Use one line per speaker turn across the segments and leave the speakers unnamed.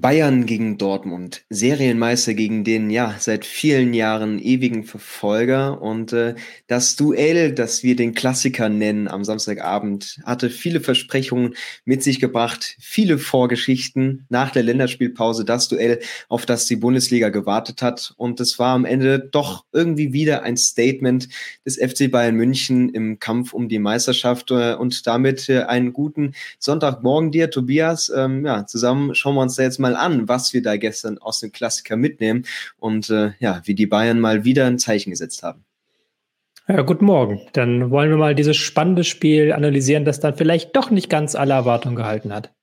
Bayern gegen Dortmund, Serienmeister gegen den ja seit vielen Jahren ewigen Verfolger. Und äh, das Duell, das wir den Klassiker nennen am Samstagabend, hatte viele Versprechungen mit sich gebracht, viele Vorgeschichten nach der Länderspielpause, das Duell, auf das die Bundesliga gewartet hat. Und es war am Ende doch irgendwie wieder ein Statement des FC Bayern München im Kampf um die Meisterschaft. Äh, und damit äh, einen guten Sonntagmorgen dir, Tobias. Ähm, ja, zusammen schauen wir uns da jetzt mal mal an, was wir da gestern aus dem Klassiker mitnehmen und äh, ja, wie die Bayern mal wieder ein Zeichen gesetzt haben.
Ja, guten Morgen. Dann wollen wir mal dieses spannende Spiel analysieren, das dann vielleicht doch nicht ganz alle Erwartungen gehalten hat.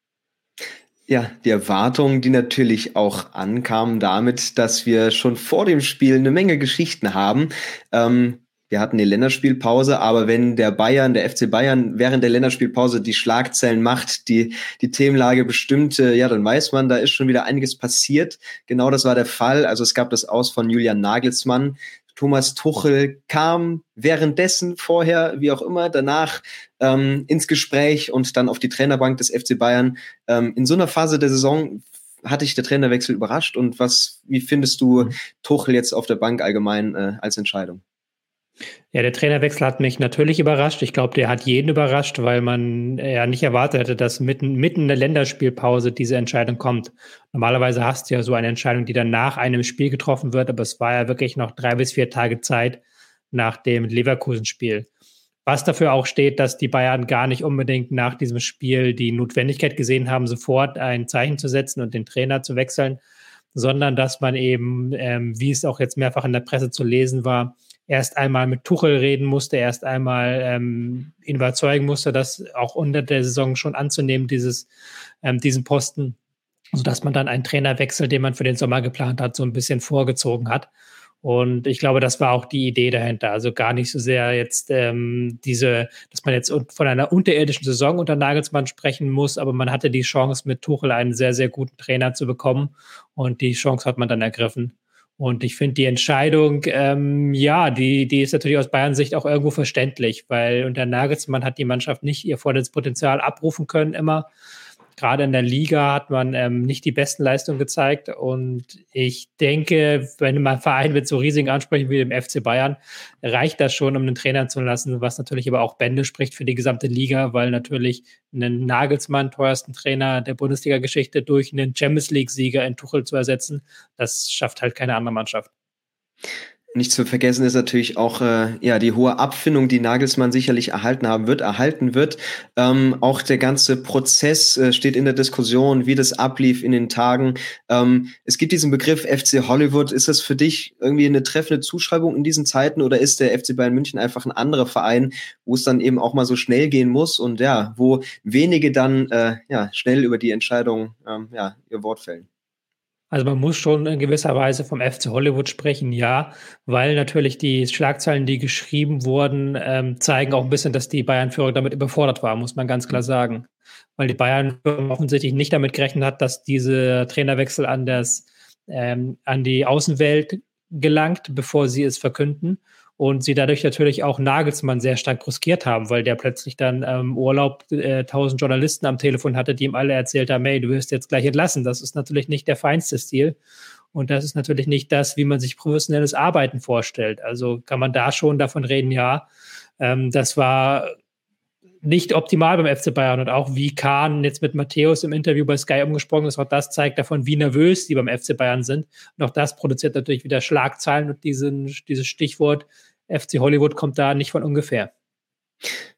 Ja, die Erwartungen, die natürlich auch ankamen damit, dass wir schon vor dem Spiel eine Menge Geschichten haben. Ähm, wir hatten die Länderspielpause, aber wenn der Bayern, der FC Bayern während der Länderspielpause die Schlagzeilen macht, die die Themenlage bestimmt, ja, dann weiß man, da ist schon wieder einiges passiert. Genau das war der Fall. Also es gab das Aus von Julian Nagelsmann. Thomas Tuchel kam währenddessen, vorher, wie auch immer, danach ähm, ins Gespräch und dann auf die Trainerbank des FC Bayern. Ähm, in so einer Phase der Saison hatte ich der Trainerwechsel überrascht und was, wie findest du mhm. Tuchel jetzt auf der Bank allgemein äh, als Entscheidung?
Ja, der Trainerwechsel hat mich natürlich überrascht. Ich glaube, der hat jeden überrascht, weil man ja nicht erwartet hätte, dass mitten, mitten in der Länderspielpause diese Entscheidung kommt. Normalerweise hast du ja so eine Entscheidung, die dann nach einem Spiel getroffen wird, aber es war ja wirklich noch drei bis vier Tage Zeit nach dem Leverkusen-Spiel. Was dafür auch steht, dass die Bayern gar nicht unbedingt nach diesem Spiel die Notwendigkeit gesehen haben, sofort ein Zeichen zu setzen und den Trainer zu wechseln, sondern dass man eben, ähm, wie es auch jetzt mehrfach in der Presse zu lesen war, erst einmal mit Tuchel reden musste, erst einmal ähm, ihn überzeugen musste, das auch unter der Saison schon anzunehmen, dieses, ähm, diesen Posten, sodass man dann einen Trainerwechsel, den man für den Sommer geplant hat, so ein bisschen vorgezogen hat. Und ich glaube, das war auch die Idee dahinter. Also gar nicht so sehr jetzt ähm, diese, dass man jetzt von einer unterirdischen Saison unter Nagelsmann sprechen muss, aber man hatte die Chance, mit Tuchel einen sehr, sehr guten Trainer zu bekommen. Und die Chance hat man dann ergriffen. Und ich finde die Entscheidung, ähm, ja, die, die ist natürlich aus Bayern Sicht auch irgendwo verständlich, weil unter Nagelsmann hat die Mannschaft nicht ihr volles Potenzial abrufen können immer gerade in der Liga hat man ähm, nicht die besten Leistungen gezeigt. Und ich denke, wenn man Verein mit so riesigen Ansprüchen wie dem FC Bayern, reicht das schon, um einen Trainer zu lassen, was natürlich aber auch Bände spricht für die gesamte Liga, weil natürlich einen Nagelsmann, teuersten Trainer der Bundesliga-Geschichte, durch einen Champions League-Sieger in Tuchel zu ersetzen, das schafft halt keine andere Mannschaft.
Nicht zu vergessen ist natürlich auch äh, ja die hohe Abfindung, die Nagelsmann sicherlich erhalten haben wird, erhalten wird. Ähm, auch der ganze Prozess äh, steht in der Diskussion, wie das ablief in den Tagen. Ähm, es gibt diesen Begriff FC Hollywood. Ist das für dich irgendwie eine treffende Zuschreibung in diesen Zeiten oder ist der FC Bayern München einfach ein anderer Verein, wo es dann eben auch mal so schnell gehen muss und ja, wo wenige dann äh, ja schnell über die Entscheidung ähm, ja ihr Wort fällen?
Also man muss schon in gewisser Weise vom FC Hollywood sprechen, ja, weil natürlich die Schlagzeilen, die geschrieben wurden, ähm, zeigen auch ein bisschen, dass die Bayern-Führung damit überfordert war, muss man ganz klar sagen. Weil die Bayern-Führung offensichtlich nicht damit gerechnet hat, dass dieser Trainerwechsel an, das, ähm, an die Außenwelt gelangt, bevor sie es verkünden und sie dadurch natürlich auch Nagelsmann sehr stark bruskiert haben, weil der plötzlich dann ähm, Urlaub äh, tausend äh, Journalisten am Telefon hatte, die ihm alle erzählt haben, hey, du wirst jetzt gleich entlassen. Das ist natürlich nicht der feinste Stil. Und das ist natürlich nicht das, wie man sich professionelles Arbeiten vorstellt. Also kann man da schon davon reden, ja, ähm, das war nicht optimal beim FC Bayern und auch wie Kahn jetzt mit Matthäus im Interview bei Sky umgesprungen ist, auch das zeigt davon, wie nervös die beim FC Bayern sind. Und auch das produziert natürlich wieder Schlagzeilen und diesen, dieses Stichwort FC Hollywood kommt da nicht von ungefähr.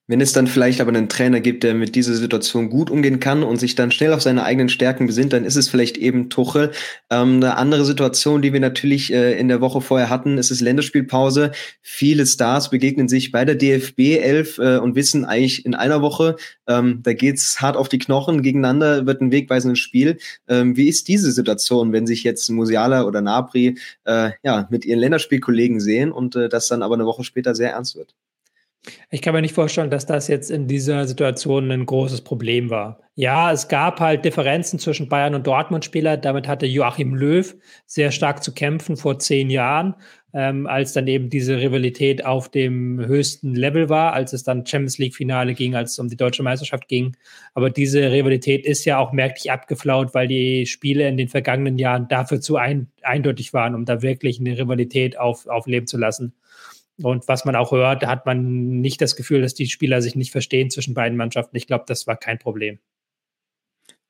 Wenn es dann vielleicht aber einen Trainer gibt, der mit dieser Situation gut umgehen kann und sich dann schnell auf seine eigenen Stärken besinnt, dann ist es vielleicht eben Tuchel. Ähm, eine andere Situation, die wir natürlich äh, in der Woche vorher hatten, ist es Länderspielpause. Viele Stars begegnen sich bei der DFB 11 äh, und wissen eigentlich in einer Woche, ähm, da geht's hart auf die Knochen gegeneinander, wird ein wegweisendes Spiel. Ähm, wie ist diese Situation, wenn sich jetzt Musiala oder Nabri äh, ja mit ihren Länderspielkollegen sehen und äh, das dann aber eine Woche später sehr ernst wird?
Ich kann mir nicht vorstellen, dass das jetzt in dieser Situation ein großes Problem war. Ja, es gab halt Differenzen zwischen Bayern und Dortmund-Spieler. Damit hatte Joachim Löw sehr stark zu kämpfen vor zehn Jahren. ähm, als dann eben diese Rivalität auf dem höchsten Level war, als es dann Champions League-Finale ging, als es um die deutsche Meisterschaft ging. Aber diese Rivalität ist ja auch merklich abgeflaut, weil die Spiele in den vergangenen Jahren dafür zu ein, eindeutig waren, um da wirklich eine Rivalität auf, aufleben zu lassen. Und was man auch hört, hat man nicht das Gefühl, dass die Spieler sich nicht verstehen zwischen beiden Mannschaften. Ich glaube, das war kein Problem.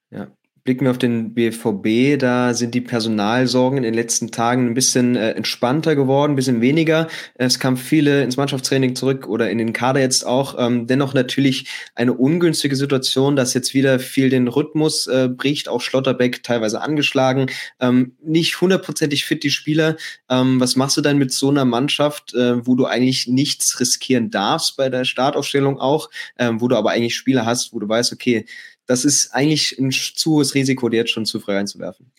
Ja, Blicken wir auf den BVB, da sind die Personalsorgen in den letzten Tagen ein bisschen äh, entspannter geworden, ein bisschen weniger. Es kamen viele ins Mannschaftstraining zurück oder in den Kader jetzt auch. Ähm, dennoch natürlich eine ungünstige Situation, dass jetzt wieder viel den Rhythmus äh, bricht, auch Schlotterbeck teilweise angeschlagen. Ähm, nicht hundertprozentig fit die Spieler. Ähm, was machst du dann mit so einer Mannschaft, äh, wo du eigentlich nichts riskieren darfst bei der Startaufstellung auch, ähm, wo du aber eigentlich Spieler hast, wo du weißt, okay, das ist eigentlich ein zu hohes Risiko, die jetzt schon zu frei einzuwerfen.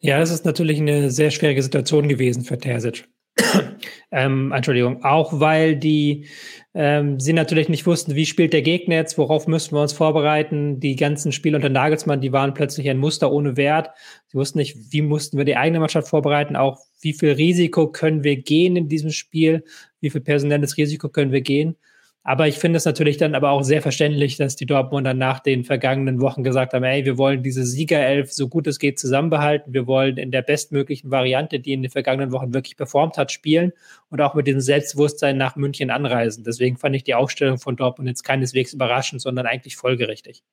Ja, das ist natürlich eine sehr schwierige Situation gewesen für Terzic. ähm, Entschuldigung, auch weil die ähm, sie natürlich nicht wussten, wie spielt der Gegner jetzt, worauf müssen wir uns vorbereiten. Die ganzen Spiele unter Nagelsmann, die waren plötzlich ein Muster ohne Wert. Sie wussten nicht, wie mussten wir die eigene Mannschaft vorbereiten, auch wie viel Risiko können wir gehen in diesem Spiel, wie viel personelles Risiko können wir gehen. Aber ich finde es natürlich dann aber auch sehr verständlich, dass die Dortmunder nach den vergangenen Wochen gesagt haben, ey, wir wollen diese Siegerelf so gut es geht zusammenbehalten. Wir wollen in der bestmöglichen Variante, die in den vergangenen Wochen wirklich performt hat, spielen und auch mit dem Selbstbewusstsein nach München anreisen. Deswegen fand ich die Aufstellung von Dortmund jetzt keineswegs überraschend, sondern eigentlich folgerichtig.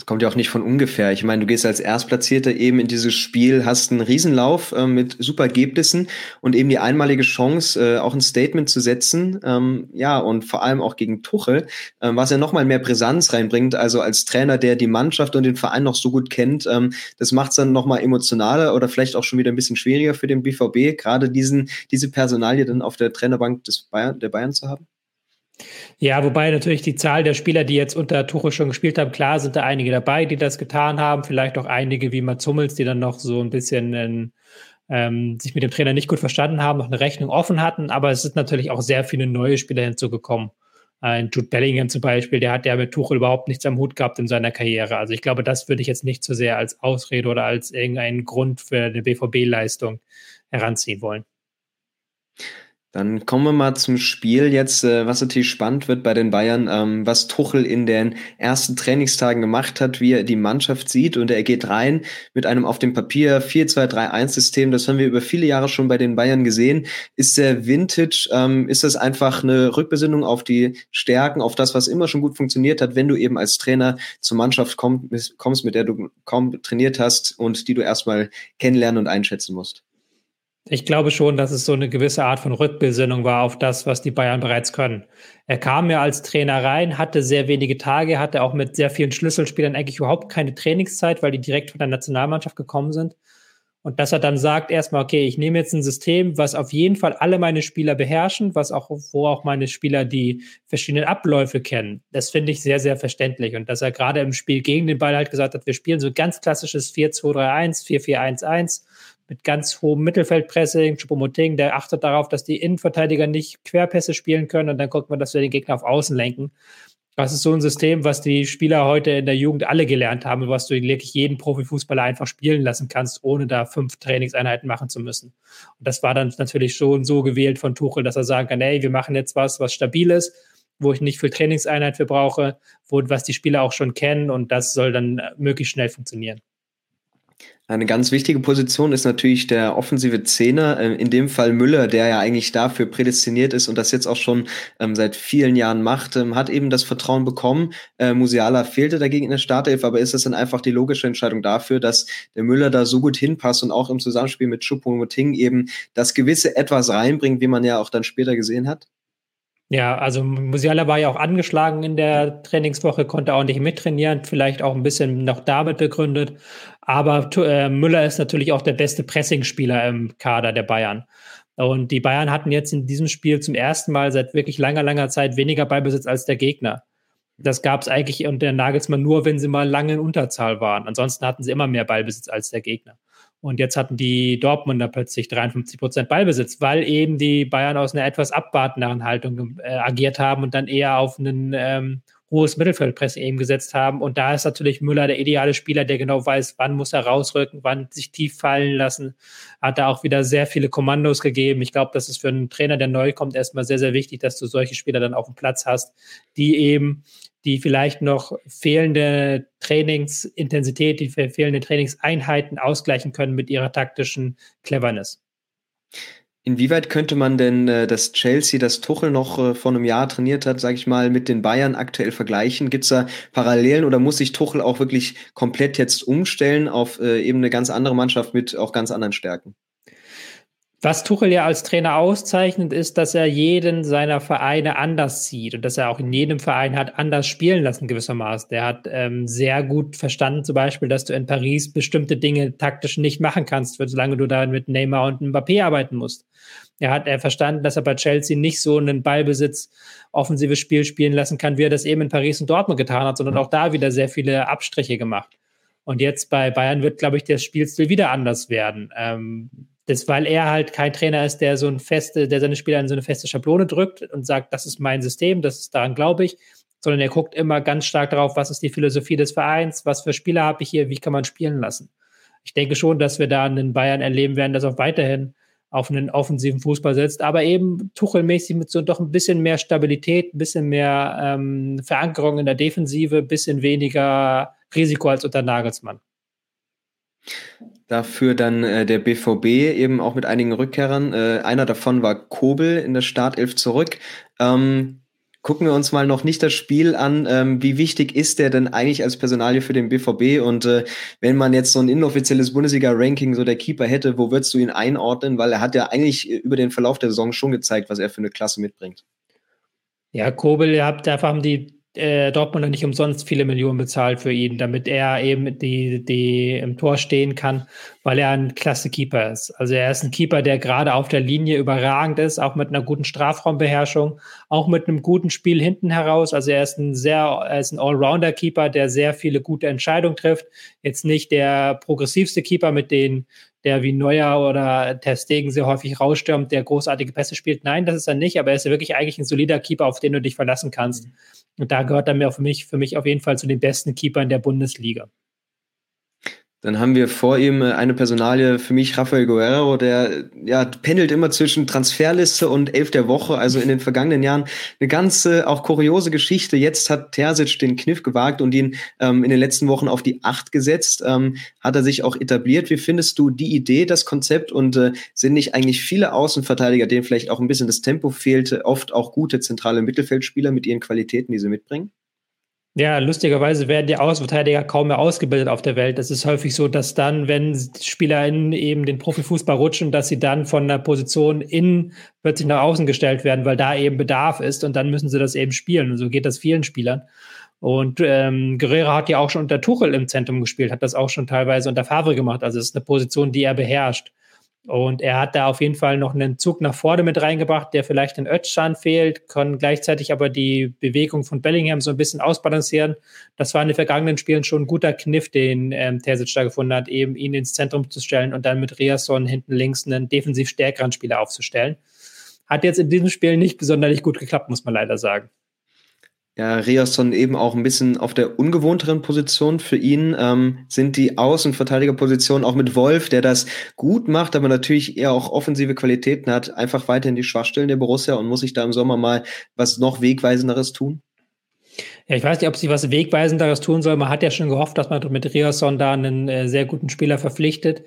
Das kommt ja auch nicht von ungefähr. Ich meine, du gehst als Erstplatzierter eben in dieses Spiel, hast einen Riesenlauf äh, mit super Ergebnissen und eben die einmalige Chance, äh, auch ein Statement zu setzen. Ähm, ja, und vor allem auch gegen Tuchel, äh, was ja nochmal mehr Brisanz reinbringt. Also als Trainer, der die Mannschaft und den Verein noch so gut kennt, ähm, das macht es dann nochmal emotionaler oder vielleicht auch schon wieder ein bisschen schwieriger für den BVB, gerade diesen, diese Personalie dann auf der Trainerbank des Bayern, der Bayern zu haben.
Ja, wobei natürlich die Zahl der Spieler, die jetzt unter Tuchel schon gespielt haben, klar sind da einige dabei, die das getan haben. Vielleicht auch einige wie Mats Hummels, die dann noch so ein bisschen in, ähm, sich mit dem Trainer nicht gut verstanden haben, noch eine Rechnung offen hatten. Aber es sind natürlich auch sehr viele neue Spieler hinzugekommen. Ein Jude Bellingham zum Beispiel, der hat ja mit Tuchel überhaupt nichts am Hut gehabt in seiner Karriere. Also ich glaube, das würde ich jetzt nicht so sehr als Ausrede oder als irgendeinen Grund für eine BVB-Leistung heranziehen wollen.
Dann kommen wir mal zum Spiel jetzt, äh, was natürlich spannend wird bei den Bayern, ähm, was Tuchel in den ersten Trainingstagen gemacht hat, wie er die Mannschaft sieht. Und er geht rein mit einem auf dem Papier 4-2-3-1-System. Das haben wir über viele Jahre schon bei den Bayern gesehen. Ist der Vintage, ähm, ist das einfach eine Rückbesinnung auf die Stärken, auf das, was immer schon gut funktioniert hat, wenn du eben als Trainer zur Mannschaft kommst, mit der du kaum trainiert hast und die du erstmal kennenlernen und einschätzen musst?
Ich glaube schon, dass es so eine gewisse Art von Rückbesinnung war auf das, was die Bayern bereits können. Er kam ja als Trainer rein, hatte sehr wenige Tage, hatte auch mit sehr vielen Schlüsselspielern eigentlich überhaupt keine Trainingszeit, weil die direkt von der Nationalmannschaft gekommen sind. Und dass er dann sagt erstmal, okay, ich nehme jetzt ein System, was auf jeden Fall alle meine Spieler beherrschen, was auch, wo auch meine Spieler die verschiedenen Abläufe kennen. Das finde ich sehr, sehr verständlich. Und dass er gerade im Spiel gegen den Ball halt gesagt hat, wir spielen so ganz klassisches 4-2-3-1, 4-4-1-1 mit ganz hohem Mittelfeldpressing. Choupo-Moting, der achtet darauf, dass die Innenverteidiger nicht Querpässe spielen können und dann guckt man, dass wir den Gegner auf Außen lenken. Das ist so ein System, was die Spieler heute in der Jugend alle gelernt haben, was du wirklich jeden Profifußballer einfach spielen lassen kannst, ohne da fünf Trainingseinheiten machen zu müssen. Und das war dann natürlich schon so gewählt von Tuchel, dass er sagen kann, hey, wir machen jetzt was, was stabil ist, wo ich nicht viel Trainingseinheit für brauche, wo, was die Spieler auch schon kennen und das soll dann möglichst schnell funktionieren.
Eine ganz wichtige Position ist natürlich der offensive Zehner, äh, in dem Fall Müller, der ja eigentlich dafür prädestiniert ist und das jetzt auch schon ähm, seit vielen Jahren macht, ähm, hat eben das Vertrauen bekommen. Äh, Musiala fehlte dagegen in der Startelf, aber ist es dann einfach die logische Entscheidung dafür, dass der Müller da so gut hinpasst und auch im Zusammenspiel mit Choupo-Moting eben das gewisse etwas reinbringt, wie man ja auch dann später gesehen hat?
Ja, also Musiala war ja auch angeschlagen in der Trainingswoche, konnte auch nicht mittrainieren, vielleicht auch ein bisschen noch damit begründet. Aber äh, Müller ist natürlich auch der beste Pressingspieler im Kader der Bayern. Und die Bayern hatten jetzt in diesem Spiel zum ersten Mal seit wirklich langer, langer Zeit weniger Ballbesitz als der Gegner. Das gab es eigentlich unter Nagelsmann nur, wenn sie mal lange in Unterzahl waren. Ansonsten hatten sie immer mehr Ballbesitz als der Gegner. Und jetzt hatten die Dortmunder plötzlich 53 Prozent Ballbesitz, weil eben die Bayern aus einer etwas abwartenderen Haltung äh, agiert haben und dann eher auf einen ähm, hohes Mittelfeldpressing eben gesetzt haben. Und da ist natürlich Müller der ideale Spieler, der genau weiß, wann muss er rausrücken, wann sich tief fallen lassen. Hat da auch wieder sehr viele Kommandos gegeben. Ich glaube, das ist für einen Trainer, der neu kommt, erstmal sehr, sehr wichtig, dass du solche Spieler dann auf dem Platz hast, die eben die vielleicht noch fehlende Trainingsintensität, die fehlende Trainingseinheiten ausgleichen können mit ihrer taktischen Cleverness.
Inwieweit könnte man denn äh, das Chelsea, das Tuchel noch äh, vor einem Jahr trainiert hat, sage ich mal, mit den Bayern aktuell vergleichen? Gibt es da Parallelen oder muss sich Tuchel auch wirklich komplett jetzt umstellen auf äh, eben eine ganz andere Mannschaft mit auch ganz anderen Stärken?
Was Tuchel ja als Trainer auszeichnet, ist, dass er jeden seiner Vereine anders sieht und dass er auch in jedem Verein hat anders spielen lassen gewissermaßen. Der hat ähm, sehr gut verstanden, zum Beispiel, dass du in Paris bestimmte Dinge taktisch nicht machen kannst, solange du da mit Neymar und Mbappé arbeiten musst. Er hat er verstanden, dass er bei Chelsea nicht so einen Ballbesitz offensives Spiel spielen lassen kann, wie er das eben in Paris und Dortmund getan hat, sondern auch da wieder sehr viele Abstriche gemacht. Und jetzt bei Bayern wird, glaube ich, der Spielstil wieder anders werden. Ähm, das, weil er halt kein Trainer ist, der so ein feste, der seine Spieler in so eine feste Schablone drückt und sagt, das ist mein System, das ist daran glaube ich, sondern er guckt immer ganz stark darauf, was ist die Philosophie des Vereins, was für Spieler habe ich hier, wie kann man spielen lassen. Ich denke schon, dass wir da einen Bayern erleben werden, das auch weiterhin auf einen offensiven Fußball setzt, aber eben tuchelmäßig mit so doch ein bisschen mehr Stabilität, ein bisschen mehr ähm, Verankerung in der Defensive, ein bisschen weniger Risiko als unter Nagelsmann.
Dafür dann äh, der BVB eben auch mit einigen Rückkehrern. Äh, einer davon war Kobel in der Startelf zurück. Ähm, gucken wir uns mal noch nicht das Spiel an. Ähm, wie wichtig ist der denn eigentlich als Personalie für den BVB? Und äh, wenn man jetzt so ein inoffizielles Bundesliga-Ranking so der Keeper hätte, wo würdest du ihn einordnen? Weil er hat ja eigentlich über den Verlauf der Saison schon gezeigt, was er für eine Klasse mitbringt.
Ja, Kobel, ihr habt einfach die äh, Dortmund nicht umsonst viele Millionen bezahlt für ihn, damit er eben die, die im Tor stehen kann, weil er ein klasse Keeper ist. Also er ist ein Keeper, der gerade auf der Linie überragend ist, auch mit einer guten Strafraumbeherrschung, auch mit einem guten Spiel hinten heraus. Also er ist ein sehr, er ist ein Allrounder-Keeper, der sehr viele gute Entscheidungen trifft. Jetzt nicht der progressivste Keeper mit den der wie Neuer oder Ter Stegen sehr häufig rausstürmt, der großartige Pässe spielt. Nein, das ist er nicht, aber er ist ja wirklich eigentlich ein solider Keeper, auf den du dich verlassen kannst. Mhm. Und da gehört er mir für mich, für mich auf jeden Fall zu den besten Keepern der Bundesliga.
Dann haben wir vor ihm äh, eine Personalie für mich, Rafael Guerrero, der ja pendelt immer zwischen Transferliste und Elf der Woche. Also in den vergangenen Jahren eine ganze, auch kuriose Geschichte. Jetzt hat Terzic den Kniff gewagt und ihn ähm, in den letzten Wochen auf die Acht gesetzt. Ähm, hat er sich auch etabliert. Wie findest du die Idee, das Konzept und äh, sind nicht eigentlich viele Außenverteidiger, denen vielleicht auch ein bisschen das Tempo fehlte, oft auch gute zentrale Mittelfeldspieler mit ihren Qualitäten, die sie mitbringen?
Ja, lustigerweise werden die Außenverteidiger kaum mehr ausgebildet auf der Welt. Es ist häufig so, dass dann, wenn SpielerInnen eben den Profifußball rutschen, dass sie dann von der Position in plötzlich nach außen gestellt werden, weil da eben Bedarf ist und dann müssen sie das eben spielen. Und so geht das vielen Spielern. Und ähm, Guerrero hat ja auch schon unter Tuchel im Zentrum gespielt, hat das auch schon teilweise unter Favre gemacht. Also es ist eine Position, die er beherrscht. Und er hat da auf jeden Fall noch einen Zug nach vorne mit reingebracht, der vielleicht in Özcan fehlt, kann gleichzeitig aber die Bewegung von Bellingham so ein bisschen ausbalancieren. Das war in den vergangenen Spielen schon ein guter Kniff, den ähm, Terzic da gefunden hat, eben ihn ins Zentrum zu stellen und dann mit Riasson hinten links einen defensiv stärkeren Spieler aufzustellen. Hat jetzt in diesem Spiel nicht besonders gut geklappt, muss man leider sagen
ja, Riasson eben auch ein bisschen auf der ungewohnteren Position für ihn. Ähm, sind die Außenverteidigerpositionen auch mit Wolf, der das gut macht, aber natürlich eher auch offensive Qualitäten hat, einfach weiterhin die Schwachstellen der Borussia und muss sich da im Sommer mal was noch Wegweisenderes tun?
Ja, ich weiß nicht, ob sie was Wegweisenderes tun soll. Man hat ja schon gehofft, dass man mit Riasson da einen äh, sehr guten Spieler verpflichtet.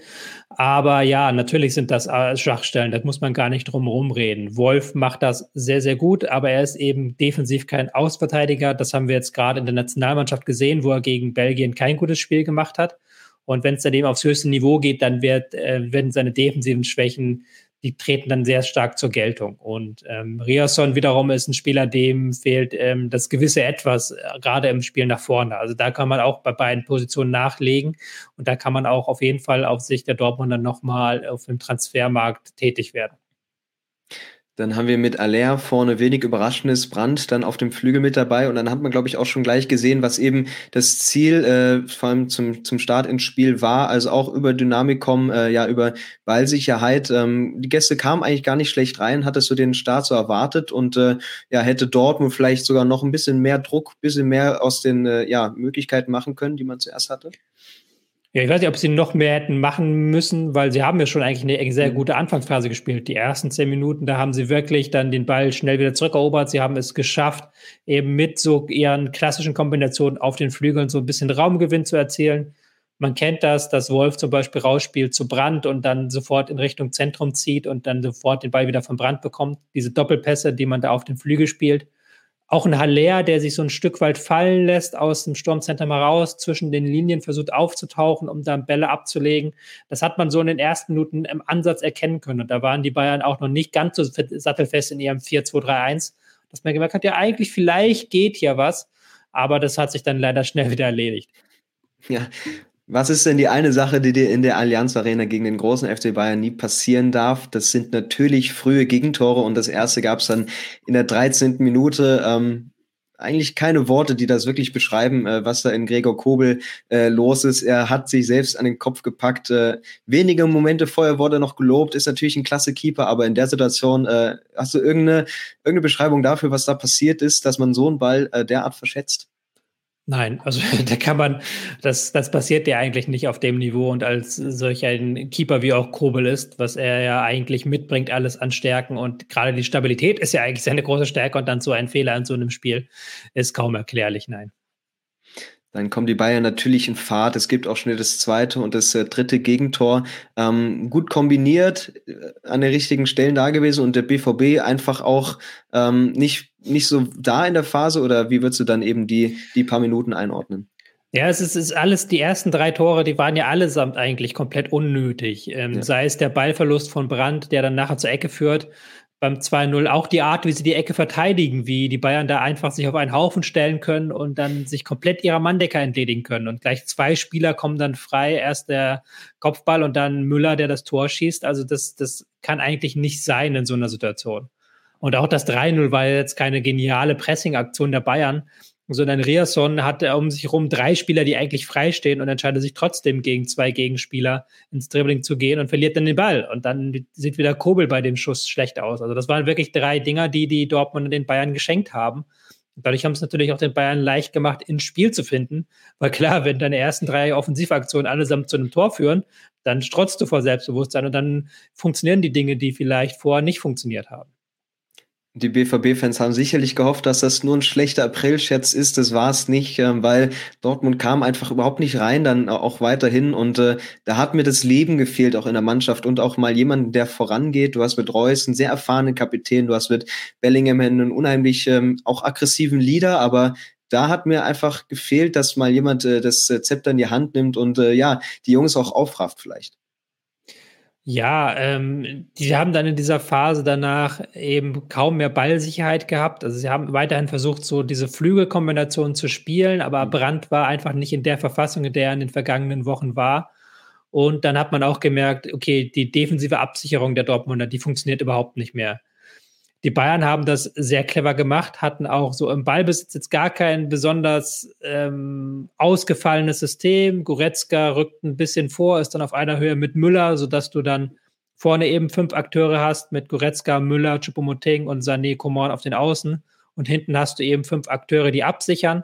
Aber ja, natürlich sind das äh, Schwachstellen. Da muss man gar nicht drum rumreden. Wolf macht das sehr, sehr gut, aber er ist eben defensiv kein Ausverteidiger. Das haben wir jetzt gerade in der Nationalmannschaft gesehen, wo er gegen Belgien kein gutes Spiel gemacht hat. Und wenn es dann eben aufs höchste Niveau geht, dann wird, äh, werden seine defensiven Schwächen die treten dann sehr stark zur Geltung. Und ähm, Riasson wiederum ist ein Spieler, dem fehlt ähm, das gewisse Etwas, äh, gerade im Spiel nach vorne. Also da kann man auch bei beiden Positionen nachlegen und da kann man auch auf jeden Fall auf Sicht der Dortmunder nochmal auf dem Transfermarkt tätig werden.
Dann haben wir mit Aller vorne wenig Überraschendes Brand dann auf dem Flügel mit dabei und dann hat man, glaube ich, auch schon gleich gesehen, was eben das Ziel äh, vor allem zum, zum Start ins Spiel war, also auch über Dynamik kommen, äh, ja, über Ballsicherheit. Ähm, die Gäste kamen eigentlich gar nicht schlecht rein, hattest du den Start so erwartet und äh, ja, hätte Dortmund vielleicht sogar noch ein bisschen mehr Druck, bisschen mehr aus den äh, ja, Möglichkeiten machen können, die man zuerst hatte?
Ja, ich weiß nicht, ob sie noch mehr hätten machen müssen, weil sie haben ja schon eigentlich eine sehr mhm. gute Anfangsphase gespielt. Die ersten zehn Minuten, da haben sie wirklich dann den Ball schnell wieder zurückerobert. Sie haben es geschafft, eben mit so ihren klassischen Kombinationen auf den Flügeln so ein bisschen Raumgewinn zu erzielen. Man kennt das, dass Wolf zum Beispiel rausspielt zu Brand und dann sofort in Richtung Zentrum zieht und dann sofort den Ball wieder von Brand bekommt. Diese Doppelpässe, die man da auf den Flügel spielt. Auch ein Haller, der sich so ein Stück weit fallen lässt, aus dem Sturmcenter mal raus, zwischen den Linien versucht aufzutauchen, um dann Bälle abzulegen. Das hat man so in den ersten Minuten im Ansatz erkennen können. Und da waren die Bayern auch noch nicht ganz so sattelfest in ihrem 4-2-3-1, dass man gemerkt hat, ja, eigentlich vielleicht geht hier was. Aber das hat sich dann leider schnell wieder erledigt.
Ja, was ist denn die eine Sache, die dir in der Allianz Arena gegen den großen FC Bayern nie passieren darf? Das sind natürlich frühe Gegentore und das erste gab es dann in der 13. Minute. Ähm, eigentlich keine Worte, die das wirklich beschreiben, äh, was da in Gregor Kobel äh, los ist. Er hat sich selbst an den Kopf gepackt. Äh, wenige Momente vorher wurde noch gelobt, ist natürlich ein klasse Keeper, aber in der Situation äh, hast du irgendeine, irgendeine Beschreibung dafür, was da passiert ist, dass man so einen Ball äh, derart verschätzt?
Nein, also da kann man, das, das passiert ja eigentlich nicht auf dem Niveau und als solch ein Keeper wie auch Kobel ist, was er ja eigentlich mitbringt, alles an Stärken und gerade die Stabilität ist ja eigentlich seine große Stärke und dann so ein Fehler in so einem Spiel ist kaum erklärlich, nein.
Dann kommen die Bayern natürlich in Fahrt. Es gibt auch schnell das zweite und das äh, dritte Gegentor. Ähm, gut kombiniert, äh, an den richtigen Stellen da gewesen und der BVB einfach auch ähm, nicht, nicht so da in der Phase oder wie würdest du dann eben die, die paar Minuten einordnen?
Ja, es ist, ist alles, die ersten drei Tore, die waren ja allesamt eigentlich komplett unnötig. Ähm, ja. Sei es der Ballverlust von Brandt, der dann nachher zur Ecke führt, beim 2-0 auch die Art, wie sie die Ecke verteidigen, wie die Bayern da einfach sich auf einen Haufen stellen können und dann sich komplett ihrer Manndecker entledigen können. Und gleich zwei Spieler kommen dann frei, erst der Kopfball und dann Müller, der das Tor schießt. Also das, das kann eigentlich nicht sein in so einer Situation. Und auch das 3-0 war jetzt keine geniale Pressing-Aktion der Bayern, sondern Riasson hat um sich herum drei Spieler, die eigentlich freistehen und entscheidet sich trotzdem gegen zwei Gegenspieler ins Dribbling zu gehen und verliert dann den Ball. Und dann sieht wieder Kobel bei dem Schuss schlecht aus. Also das waren wirklich drei Dinger, die die Dortmund den Bayern geschenkt haben. Dadurch haben es natürlich auch den Bayern leicht gemacht, ins Spiel zu finden. Weil klar, wenn deine ersten drei Offensivaktionen allesamt zu einem Tor führen, dann strotzt du vor Selbstbewusstsein und dann funktionieren die Dinge, die vielleicht vorher nicht funktioniert haben.
Die BVB-Fans haben sicherlich gehofft, dass das nur ein schlechter April-Scherz ist. Das war es nicht, äh, weil Dortmund kam einfach überhaupt nicht rein, dann auch weiterhin. Und äh, da hat mir das Leben gefehlt, auch in der Mannschaft und auch mal jemanden, der vorangeht. Du hast mit Reus einen sehr erfahrenen Kapitän, du hast mit Bellingham einen unheimlich ähm, auch aggressiven Leader, aber da hat mir einfach gefehlt, dass mal jemand äh, das Zepter in die Hand nimmt und äh, ja, die Jungs auch aufrafft vielleicht.
Ja, ähm, die haben dann in dieser Phase danach eben kaum mehr Ballsicherheit gehabt. Also sie haben weiterhin versucht, so diese Flügelkombination zu spielen, aber mhm. Brandt war einfach nicht in der Verfassung, in der er in den vergangenen Wochen war. Und dann hat man auch gemerkt, okay, die defensive Absicherung der Dortmunder, die funktioniert überhaupt nicht mehr. Die Bayern haben das sehr clever gemacht, hatten auch so im Ballbesitz jetzt gar kein besonders ähm, ausgefallenes System. Goretzka rückt ein bisschen vor, ist dann auf einer Höhe mit Müller, sodass du dann vorne eben fünf Akteure hast mit Goretzka, Müller, Choupo-Moting und Sané Coman auf den Außen. Und hinten hast du eben fünf Akteure, die absichern.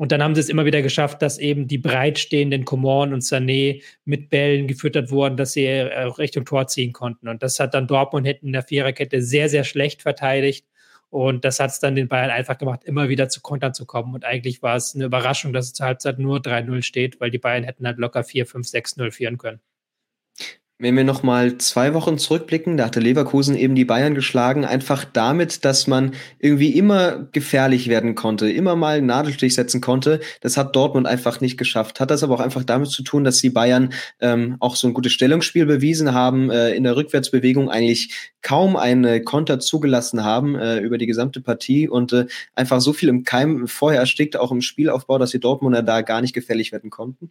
Und dann haben sie es immer wieder geschafft, dass eben die breitstehenden Coman und Sané mit Bällen gefüttert wurden, dass sie äh, Richtung Tor ziehen konnten. Und das hat dann Dortmund hinten in der Viererkette sehr, sehr schlecht verteidigt. Und das hat es dann den Bayern einfach gemacht, immer wieder zu Kontern zu kommen. Und eigentlich war es eine Überraschung, dass es zur Halbzeit nur 3-0 steht, weil die Bayern hätten halt locker 4, 5, 6-0 führen können.
Wenn wir noch mal zwei Wochen zurückblicken, da hatte Leverkusen eben die Bayern geschlagen, einfach damit, dass man irgendwie immer gefährlich werden konnte, immer mal einen Nadelstich setzen konnte. Das hat Dortmund einfach nicht geschafft. Hat das aber auch einfach damit zu tun, dass die Bayern ähm, auch so ein gutes Stellungsspiel bewiesen haben, äh, in der Rückwärtsbewegung eigentlich kaum eine Konter zugelassen haben äh, über die gesamte Partie und äh, einfach so viel im Keim vorher erstickt, auch im Spielaufbau, dass die Dortmunder da gar nicht gefährlich werden konnten?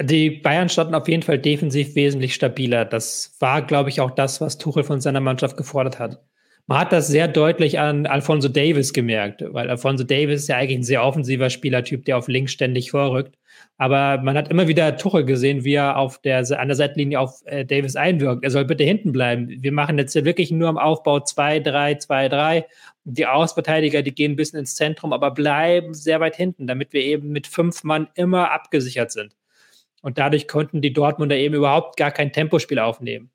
Die Bayern standen auf jeden Fall defensiv wesentlich stabiler. Das war, glaube ich, auch das, was Tuchel von seiner Mannschaft gefordert hat. Man hat das sehr deutlich an Alfonso Davis gemerkt, weil Alfonso Davis ist ja eigentlich ein sehr offensiver Spielertyp, der auf links ständig vorrückt. Aber man hat immer wieder Tuchel gesehen, wie er auf der, an der Seitenlinie auf äh, Davis einwirkt. Er soll bitte hinten bleiben. Wir machen jetzt hier wirklich nur am Aufbau 2, 3, 2, 3. Die Außenverteidiger, die gehen ein bisschen ins Zentrum, aber bleiben sehr weit hinten, damit wir eben mit fünf Mann immer abgesichert sind. Und dadurch konnten die Dortmunder eben überhaupt gar kein Tempospiel aufnehmen.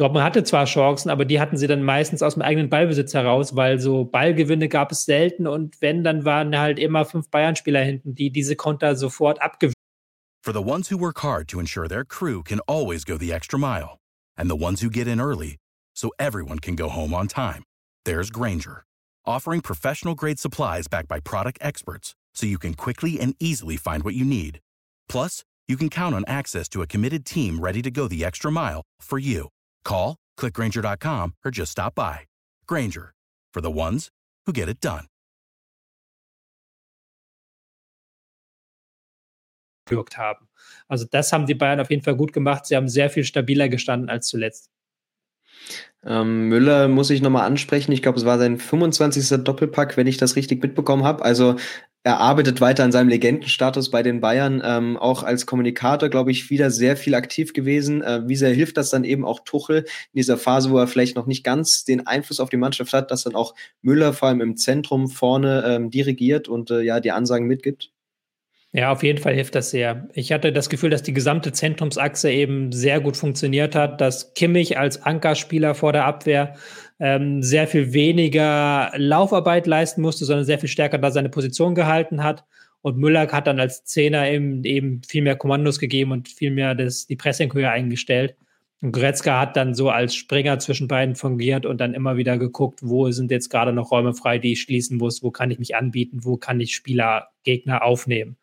Dortmund hatte zwar Chancen, aber die hatten sie dann meistens aus dem eigenen Ballbesitz heraus, weil so Ballgewinne gab es selten und wenn, dann waren halt immer fünf Bayern-Spieler hinten, die diese Konter sofort abgewinnen.
For the ones who work hard to ensure their crew can always go the extra mile and the ones who get in early so everyone can go home on time, there's Granger, offering professional grade supplies backed by product experts so you can quickly and easily find what you need. Plus, you can count on access to a committed team ready to go the extra mile for you. Call, clickgranger.com, or just stop by. Granger, for the ones who get it done.
haben. Also das haben die Bayern auf jeden Fall gut gemacht. Sie haben sehr viel stabiler gestanden als zuletzt.
Ähm, Müller muss ich nochmal ansprechen. Ich glaube, es war sein 25. Doppelpack, wenn ich das richtig mitbekommen habe. Also er arbeitet weiter an seinem Legendenstatus bei den Bayern, ähm, auch als Kommunikator, glaube ich, wieder sehr viel aktiv gewesen. Äh, wie sehr hilft das dann eben auch Tuchel in dieser Phase, wo er vielleicht noch nicht ganz den Einfluss auf die Mannschaft hat, dass dann auch Müller vor allem im Zentrum vorne ähm, dirigiert und äh, ja die Ansagen mitgibt?
Ja, auf jeden Fall hilft das sehr. Ich hatte das Gefühl, dass die gesamte Zentrumsachse eben sehr gut funktioniert hat, dass Kimmich als Ankerspieler vor der Abwehr ähm, sehr viel weniger Laufarbeit leisten musste, sondern sehr viel stärker da seine Position gehalten hat. Und Müller hat dann als Zehner eben, eben viel mehr Kommandos gegeben und viel mehr das, die Pressinghöhe eingestellt. Und Goretzka hat dann so als Springer zwischen beiden fungiert und dann immer wieder geguckt, wo sind jetzt gerade noch Räume frei, die ich schließen muss, wo kann ich mich anbieten, wo kann ich Spieler, Gegner aufnehmen.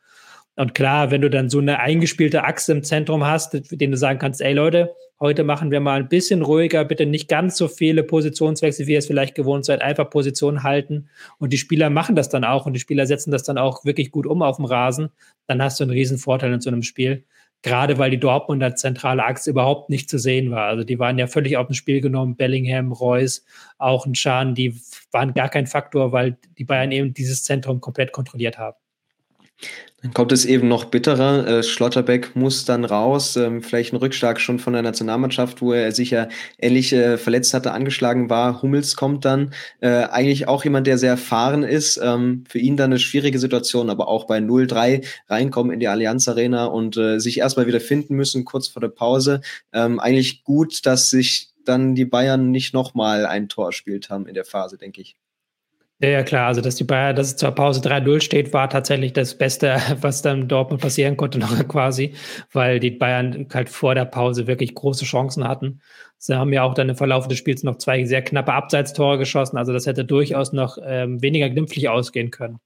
Und klar, wenn du dann so eine eingespielte Achse im Zentrum hast, den du sagen kannst, ey Leute, heute machen wir mal ein bisschen ruhiger, bitte nicht ganz so viele Positionswechsel, wie ihr es vielleicht gewohnt seid, einfach Position halten. Und die Spieler machen das dann auch und die Spieler setzen das dann auch wirklich gut um auf dem Rasen. Dann hast du einen riesen Vorteil in so einem Spiel. Gerade weil die Dortmunder zentrale Achse überhaupt nicht zu sehen war. Also die waren ja völlig auf dem Spiel genommen. Bellingham, Reus, auch ein Schan, die waren gar kein Faktor, weil die Bayern eben dieses Zentrum komplett kontrolliert haben.
Dann kommt es eben noch bitterer. Äh, Schlotterbeck muss dann raus. Ähm, vielleicht ein Rückschlag schon von der Nationalmannschaft, wo er sich ja ähnlich äh, verletzt hatte, angeschlagen war. Hummels kommt dann. Äh, eigentlich auch jemand, der sehr erfahren ist. Ähm, für ihn dann eine schwierige Situation, aber auch bei 0-3 reinkommen in die Allianz Arena und äh, sich erstmal wieder finden müssen, kurz vor der Pause. Ähm, eigentlich gut, dass sich dann die Bayern nicht nochmal ein Tor spielt haben in der Phase, denke ich.
Ja, ja, klar. Also, dass die Bayern, dass es zur Pause 3-0 steht, war tatsächlich das Beste, was dann Dortmund passieren konnte, noch quasi, weil die Bayern halt vor der Pause wirklich große Chancen hatten. Sie haben ja auch dann im Verlauf des Spiels noch zwei sehr knappe Abseitstore geschossen. Also, das hätte durchaus noch ähm, weniger glimpflich ausgehen können.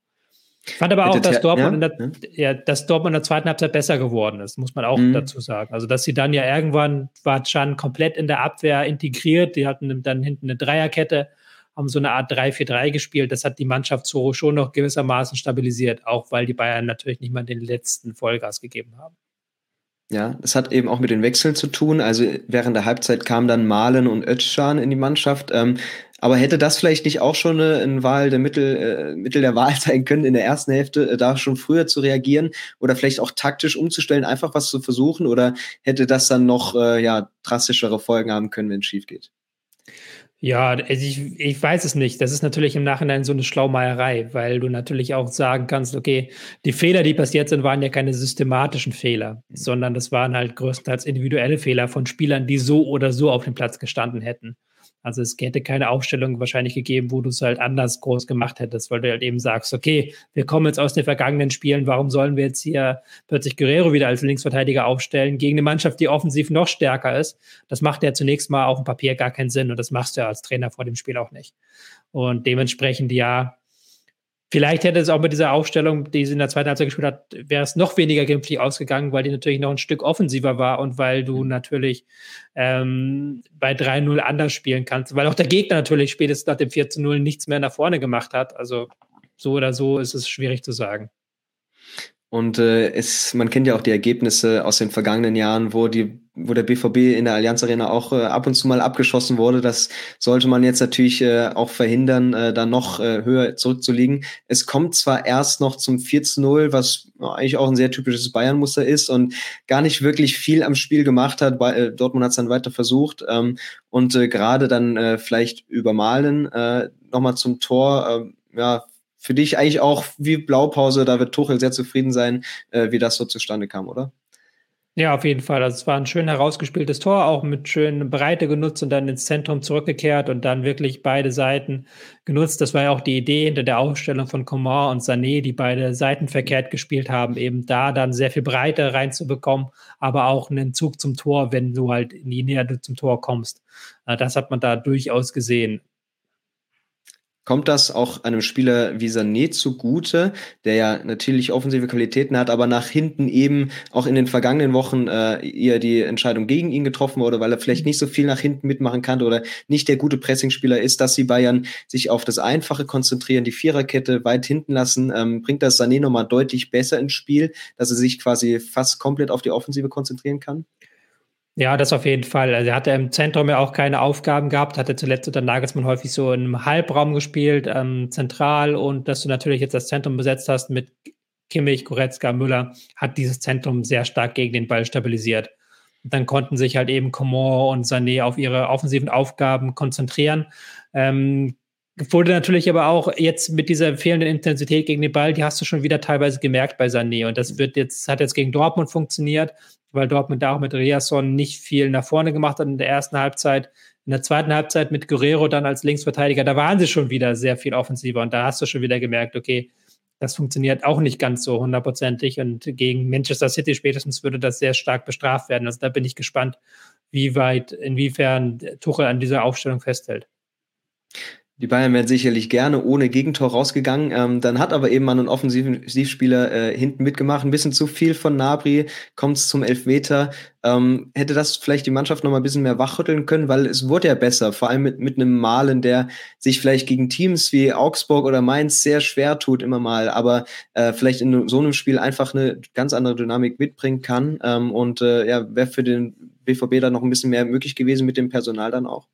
Ich fand aber auch, dass Dortmund, ja, in der, ja. dass Dortmund in der zweiten Halbzeit besser geworden ist, muss man auch mhm. dazu sagen. Also, dass sie dann ja irgendwann war Chan komplett in der Abwehr integriert. Die hatten dann hinten eine Dreierkette haben so eine Art 3-4-3 gespielt. Das hat die Mannschaft so schon noch gewissermaßen stabilisiert, auch weil die Bayern natürlich nicht mal den letzten Vollgas gegeben haben.
Ja, das hat eben auch mit den Wechseln zu tun. Also während der Halbzeit kamen dann Malen und Özcan in die Mannschaft. Ähm, aber hätte das vielleicht nicht auch schon eine, eine Wahl der Mittel, äh, Mittel der Wahl sein können, in der ersten Hälfte äh, da schon früher zu reagieren oder vielleicht auch taktisch umzustellen, einfach was zu versuchen? Oder hätte das dann noch äh, ja, drastischere Folgen haben können, wenn es schief geht?
Ja, also ich, ich weiß es nicht. Das ist natürlich im Nachhinein so eine Schlaumeierei, weil du natürlich auch sagen kannst, okay, die Fehler, die passiert sind, waren ja keine systematischen Fehler, sondern das waren halt größtenteils individuelle Fehler von Spielern, die so oder so auf dem Platz gestanden hätten. Also es hätte keine Aufstellung wahrscheinlich gegeben, wo du es halt anders groß gemacht hättest, weil du halt eben sagst, okay, wir kommen jetzt aus den vergangenen Spielen, warum sollen wir jetzt hier plötzlich Guerrero wieder als Linksverteidiger aufstellen gegen eine Mannschaft, die offensiv noch stärker ist? Das macht ja zunächst mal auf dem Papier gar keinen Sinn und das machst du ja als Trainer vor dem Spiel auch nicht. Und dementsprechend ja, Vielleicht hätte es auch mit dieser Aufstellung, die sie in der zweiten Halbzeit gespielt hat, wäre es noch weniger glimpflich ausgegangen, weil die natürlich noch ein Stück offensiver war und weil du mhm. natürlich ähm, bei 3-0 anders spielen kannst, weil auch der Gegner natürlich spätestens nach dem 4-0 nichts mehr nach vorne gemacht hat. Also so oder so ist es schwierig zu sagen.
Und äh, es, man kennt ja auch die Ergebnisse aus den vergangenen Jahren, wo die, wo der BVB in der Allianz Arena auch äh, ab und zu mal abgeschossen wurde. Das sollte man jetzt natürlich äh, auch verhindern, äh, da noch äh, höher zurückzuliegen. Es kommt zwar erst noch zum 4-0, was eigentlich auch ein sehr typisches Bayern-Muster ist und gar nicht wirklich viel am Spiel gemacht hat. Bei, äh, Dortmund hat es dann weiter versucht ähm, und äh, gerade dann äh, vielleicht übermalen äh, nochmal zum Tor. Äh, ja, für dich eigentlich auch wie Blaupause, da wird Tuchel sehr zufrieden sein, äh, wie das so zustande kam, oder?
Ja, auf jeden Fall. Also es war ein schön herausgespieltes Tor, auch mit schön Breite genutzt und dann ins Zentrum zurückgekehrt und dann wirklich beide Seiten genutzt. Das war ja auch die Idee hinter der Aufstellung von Coman und Sané, die beide Seiten verkehrt gespielt haben, eben da dann sehr viel Breite reinzubekommen, aber auch einen Zug zum Tor, wenn du halt in die Nähe zum Tor kommst. Äh, das hat man da durchaus gesehen.
Kommt das auch einem Spieler wie Sané zugute, der ja natürlich offensive Qualitäten hat, aber nach hinten eben auch in den vergangenen Wochen äh, eher die Entscheidung gegen ihn getroffen wurde, weil er vielleicht nicht so viel nach hinten mitmachen kann oder nicht der gute Pressingspieler ist, dass sie Bayern sich auf das Einfache konzentrieren, die Viererkette weit hinten lassen, ähm, bringt das Sané nochmal deutlich besser ins Spiel, dass er sich quasi fast komplett auf die Offensive konzentrieren kann?
Ja, das auf jeden Fall. Also er hatte im Zentrum ja auch keine Aufgaben gehabt, hatte zuletzt unter Nagelsmann häufig so im Halbraum gespielt, ähm, zentral und dass du natürlich jetzt das Zentrum besetzt hast mit Kimmich, Goretzka, Müller, hat dieses Zentrum sehr stark gegen den Ball stabilisiert. Und dann konnten sich halt eben Coman und Sané auf ihre offensiven Aufgaben konzentrieren. Ähm, wurde natürlich aber auch jetzt mit dieser fehlenden Intensität gegen den Ball, die hast du schon wieder teilweise gemerkt bei Sané. Und das wird jetzt, hat jetzt gegen Dortmund funktioniert weil Dortmund da auch mit Riasson nicht viel nach vorne gemacht hat in der ersten Halbzeit. In der zweiten Halbzeit mit Guerrero dann als Linksverteidiger, da waren sie schon wieder sehr viel offensiver und da hast du schon wieder gemerkt, okay, das funktioniert auch nicht ganz so hundertprozentig und gegen Manchester City spätestens würde das sehr stark bestraft werden. Also da bin ich gespannt, wie weit, inwiefern Tuchel an dieser Aufstellung festhält.
Die Bayern wären sicherlich gerne ohne Gegentor rausgegangen. Ähm, dann hat aber eben mal ein Offensivspieler äh, hinten mitgemacht. Ein bisschen zu viel von Nabri, kommt es zum Elfmeter. Ähm, hätte das vielleicht die Mannschaft noch mal ein bisschen mehr wachrütteln können, weil es wurde ja besser, vor allem mit, mit einem Malen, der sich vielleicht gegen Teams wie Augsburg oder Mainz sehr schwer tut, immer mal, aber äh, vielleicht in so einem Spiel einfach eine ganz andere Dynamik mitbringen kann. Ähm, und äh, ja, wäre für den BVB dann noch ein bisschen mehr möglich gewesen mit dem Personal dann auch